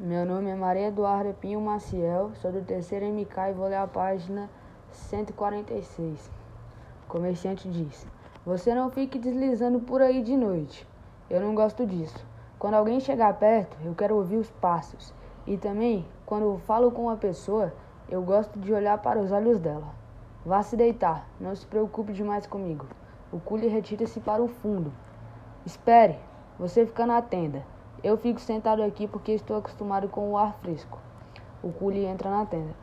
Meu nome é Maria Eduarda Pinho Maciel, sou do terceiro MK e vou ler a página 146. O comerciante diz: Você não fique deslizando por aí de noite. Eu não gosto disso. Quando alguém chegar perto, eu quero ouvir os passos. E também, quando falo com uma pessoa, eu gosto de olhar para os olhos dela. Vá se deitar, não se preocupe demais comigo. O cule retira-se para o fundo. Espere, você fica na tenda. Eu fico sentado aqui porque estou acostumado com o ar fresco. O cule entra na tenda.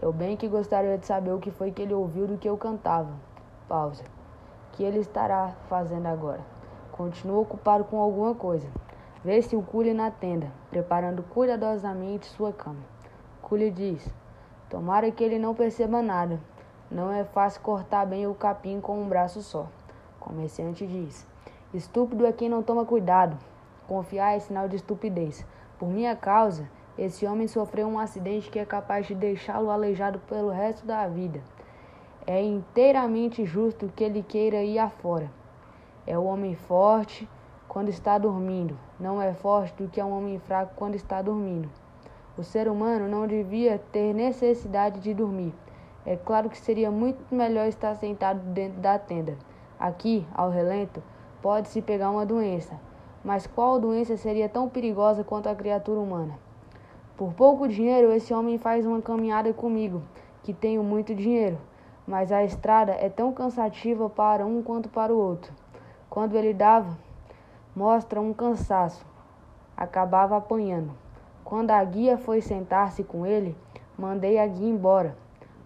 Eu bem que gostaria de saber o que foi que ele ouviu do que eu cantava. Pausa. Que ele estará fazendo agora? Continua ocupado com alguma coisa. Vê-se o cule na tenda, preparando cuidadosamente sua cama. Cule diz: Tomara que ele não perceba nada. Não é fácil cortar bem o capim com um braço só. Comerciante diz: Estúpido é quem não toma cuidado. Confiar é sinal de estupidez. Por minha causa, esse homem sofreu um acidente que é capaz de deixá-lo aleijado pelo resto da vida. É inteiramente justo que ele queira ir afora. É o homem forte quando está dormindo, não é forte do que é um homem fraco quando está dormindo. O ser humano não devia ter necessidade de dormir. É claro que seria muito melhor estar sentado dentro da tenda. Aqui, ao relento, pode-se pegar uma doença mas qual doença seria tão perigosa quanto a criatura humana? Por pouco dinheiro, esse homem faz uma caminhada comigo, que tenho muito dinheiro, mas a estrada é tão cansativa para um quanto para o outro. Quando ele dava, mostra um cansaço. Acabava apanhando. Quando a guia foi sentar-se com ele, mandei a guia embora.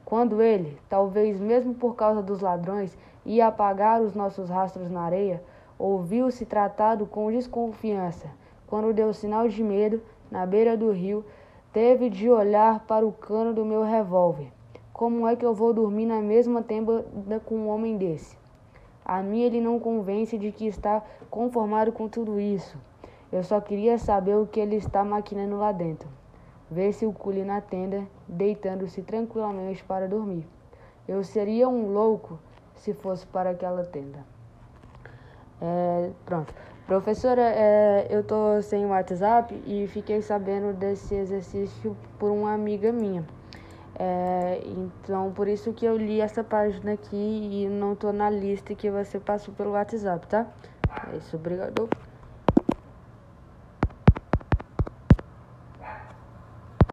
Quando ele, talvez mesmo por causa dos ladrões, ia apagar os nossos rastros na areia, ouviu-se tratado com desconfiança. Quando deu sinal de medo, na beira do rio, teve de olhar para o cano do meu revólver. Como é que eu vou dormir na mesma tenda com um homem desse? A mim ele não convence de que está conformado com tudo isso. Eu só queria saber o que ele está maquinando lá dentro. Vê-se o culi na tenda, deitando-se tranquilamente para dormir. Eu seria um louco se fosse para aquela tenda. É, pronto. Professora, é, eu tô sem WhatsApp e fiquei sabendo desse exercício por uma amiga minha. É, então, por isso que eu li essa página aqui e não tô na lista que você passou pelo WhatsApp, tá? É isso, obrigado.